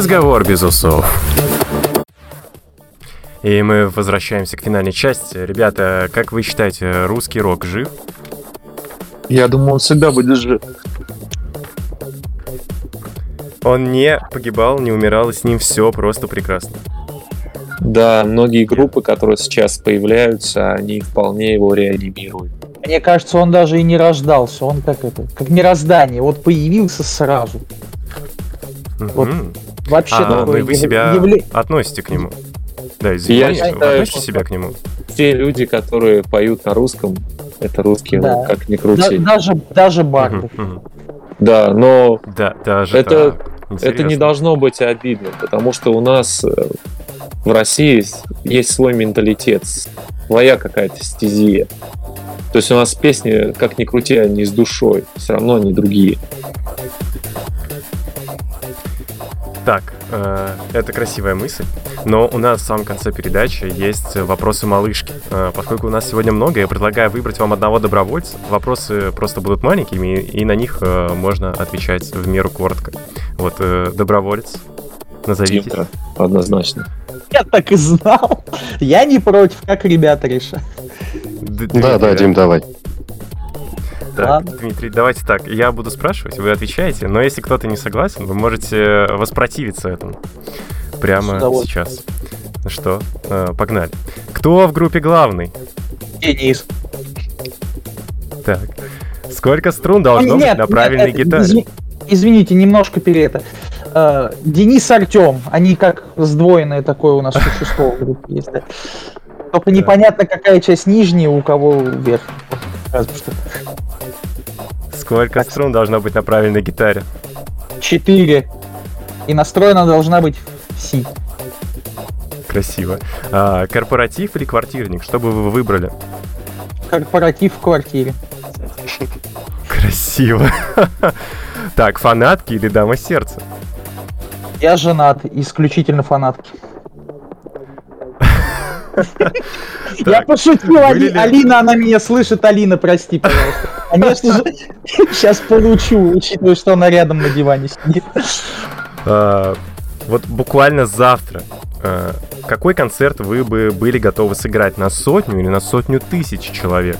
Разговор без усов. И мы возвращаемся к финальной части. Ребята, как вы считаете, русский рок жив? Я думаю, он всегда будет жив. Он не погибал, не умирал, и с ним все просто прекрасно. Да, многие группы, которые сейчас появляются, они вполне его реанимируют. Мне кажется, он даже и не рождался. Он как это, как мироздание. Вот появился сразу. Вот Мгм. Вообще А, ну такое и вы себя явле- относите к нему. Да, Я извините, вы считаю, относите себя к нему. Те люди, которые поют на русском, это русские, Да. ну, как ни Да- крути. даже, даже барды. Мгм, мгм. Да, но Да, даже Это- это не должно быть обидно, потому что у нас э, в России есть свой менталитет, своя какая-то стезия. То есть у нас песни, как ни крути, они с душой, все равно они другие. Так, э, это красивая мысль, но у нас в самом конце передачи есть вопросы малышки. Э, поскольку у нас сегодня много, я предлагаю выбрать вам одного добровольца. Вопросы просто будут маленькими, и на них э, можно отвечать в меру коротко. Вот, э, доброволец, назовитесь. Димка, однозначно. Я так и знал. Я не против, как ребята решат. Да, да, Дим, давай. Так, Ладно. Дмитрий, давайте так. Я буду спрашивать, вы отвечаете, но если кто-то не согласен, вы можете воспротивиться этому. Прямо сейчас. Ну что, э, погнали. Кто в группе главный? Денис. Так. Сколько струн должно Ой, быть нет, на нет, правильной это- гитаре? изви- Извините, немножко перед это. Э, Денис Артем, они как сдвоенное такое у нас существо в группе есть. Только непонятно, какая часть нижняя, у кого верх. Сколько струн должно быть на правильной гитаре? Четыре. И настроена должна быть в си. Красиво. А, корпоратив или квартирник? Что бы вы выбрали? Корпоратив в квартире. Красиво. Так, фанатки или дама сердца? Я женат, исключительно фанатки. Я пошутил, Алина, она меня слышит. Алина, прости, пожалуйста. Конечно же, сейчас получу, учитывая, что она рядом на диване сидит. а, вот буквально завтра. а, какой концерт вы бы были готовы сыграть на сотню или на сотню тысяч человек?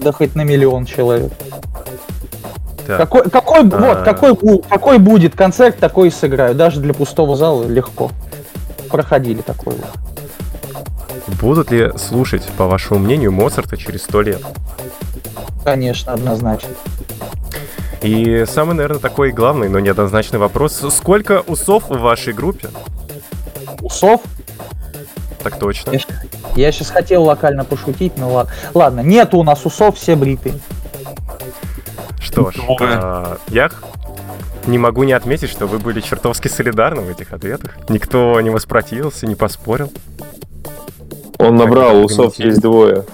Да хоть на миллион человек. Так, Какой, какой, А. вот, какой, какой будет концерт, такой и сыграю. Даже для пустого зала легко. Проходили такое. Будут ли слушать, по вашему мнению, Моцарта через сто лет? Конечно, однозначно. И самый, наверное, такой главный, но неоднозначный вопрос. Сколько усов в вашей группе? Усов? Так точно. Я, я сейчас хотел локально пошутить, но ладно. Ладно, нету у нас усов, все бритые. Что ж, а, я не могу не отметить, что вы были чертовски солидарны в этих ответах. Никто не воспротивился, не поспорил. Он набрал, усов есть двое.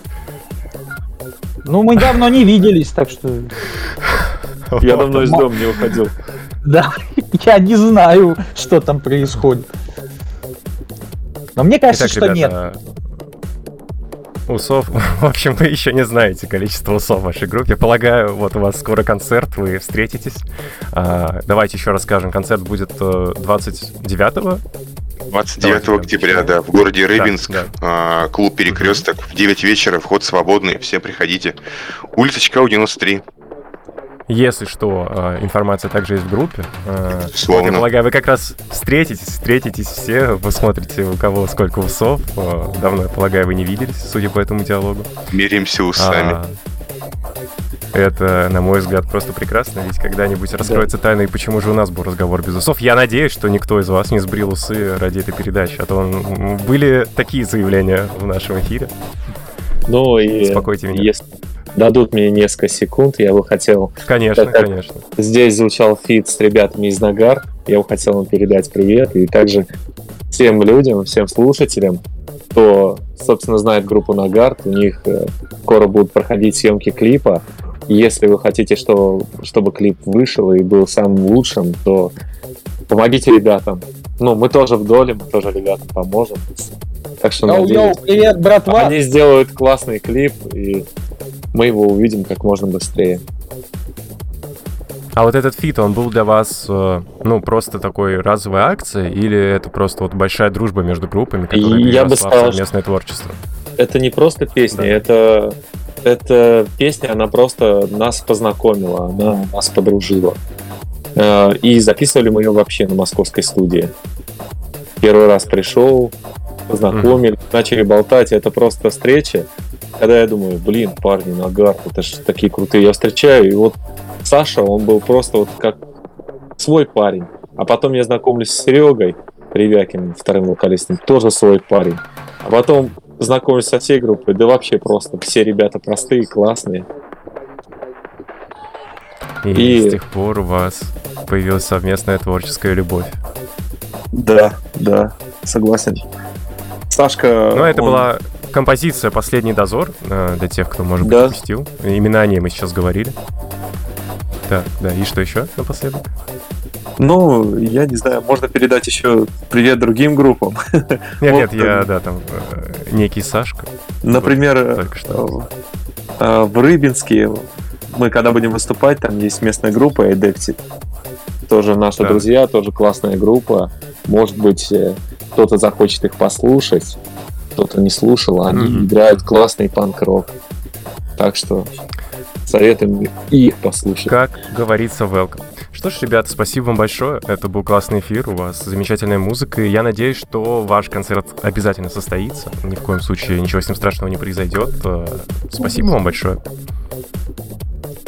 Ну, мы давно не виделись, так что... Я давно из дома не уходил. Да, я не знаю, что там происходит. Но мне кажется, Итак, что нет. Усов, в общем, вы еще не знаете количество усов в вашей группе. Полагаю, вот у вас скоро концерт, вы встретитесь. А, давайте еще расскажем. Концерт будет э, 29 29 Давайте, октября, да, в городе Да, Рыбинск, да. а, клуб Перекресток, в 9 вечера, вход свободный, все приходите. Улица Чкау, 93. Если что, э, информация также есть в группе. Вот, Безусловно. я полагаю, вы как раз встретитесь, встретитесь все, вы смотрите, у кого сколько усов. Э, Давно, я полагаю, вы не виделись, судя по этому диалогу. Меряемся усами. А, Это, на мой взгляд, просто прекрасно, ведь когда-нибудь раскроется тайна, и почему же у нас был разговор без усов. Я надеюсь, что никто из вас не сбрил усы ради этой передачи, а то были такие заявления в нашем эфире. Ну и Успокойте меня. если дадут мне несколько секунд, я бы хотел... Конечно, Так, конечно. Здесь звучал фит с ребятами из Нагар. Я бы хотел им передать привет. И также всем людям, всем слушателям, кто, собственно, знает группу Нагар, у них э, скоро будут проходить съемки клипа. Если вы хотите, что, чтобы клип вышел и был самым лучшим, то помогите ребятам. Ну, мы тоже в доле, мы тоже ребятам поможем. Так что Йоу-йоу, надеюсь, привет, братва! они сделают классный клип, и мы его увидим как можно быстрее. А вот этот feat, он был для вас, э, ну, просто такой разовой акцией, или это просто вот большая дружба между группами, которая Я бы сказал, совместное творчество? Это не просто песня, Да. это, это песня, она просто нас познакомила, она нас подружила. Э, И записывали мы ее вообще на московской студии. Первый раз пришел, познакомились, начали болтать. Это просто встреча. Когда я думаю, блин, парни, Нагар, это же такие крутые. Я встречаю, и вот Саша, он был просто вот как свой парень. А потом я знакомлюсь с Серегой Ревякиным, вторым вокалистом, тоже свой парень. А потом знакомлюсь со всей группой, да вообще просто все ребята простые, классные. И, И- с тех пор у вас появилась совместная творческая любовь. Да, да, согласен. Сашка, Ну, это он- была композиция «Последний дозор», э, для тех, кто, может быть, Да. упустил. Именно о ней мы сейчас говорили. Так, да, и что еще напоследок? Ну, я не знаю, можно передать еще привет другим группам. Нет, нет, я, э, да, там, э, некий Сашка, Например, э, в Рыбинске мы когда будем выступать, там есть местная группа Эдектит. Тоже наши Да. друзья, тоже классная группа. Может быть, кто-то захочет их послушать, кто-то не слушал, а они Мгм. играют классный панк-рок. Так что советуем их послушать. Как говорится, welcome. Что ж, ребята, спасибо вам большое. Это был классный эфир, у вас замечательная музыка, и я надеюсь, что ваш концерт обязательно состоится. Ни в коем случае ничего с ним страшного не произойдет. Э, Спасибо вам большое.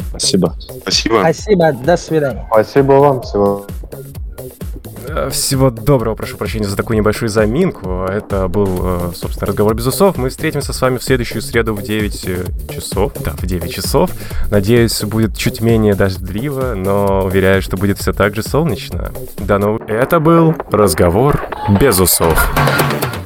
Спасибо. Спасибо. Спасибо, до свидания. Спасибо вам, всего Всего доброго, прошу прощения за такую небольшую заминку. Это был, э, собственно, разговор без усов. Мы встретимся с вами в следующую среду в 9 часов. Да, в 9 часов. Надеюсь, будет чуть менее дождливо, но уверяю, что будет все так же солнечно. До новых... Это был разговор без усов.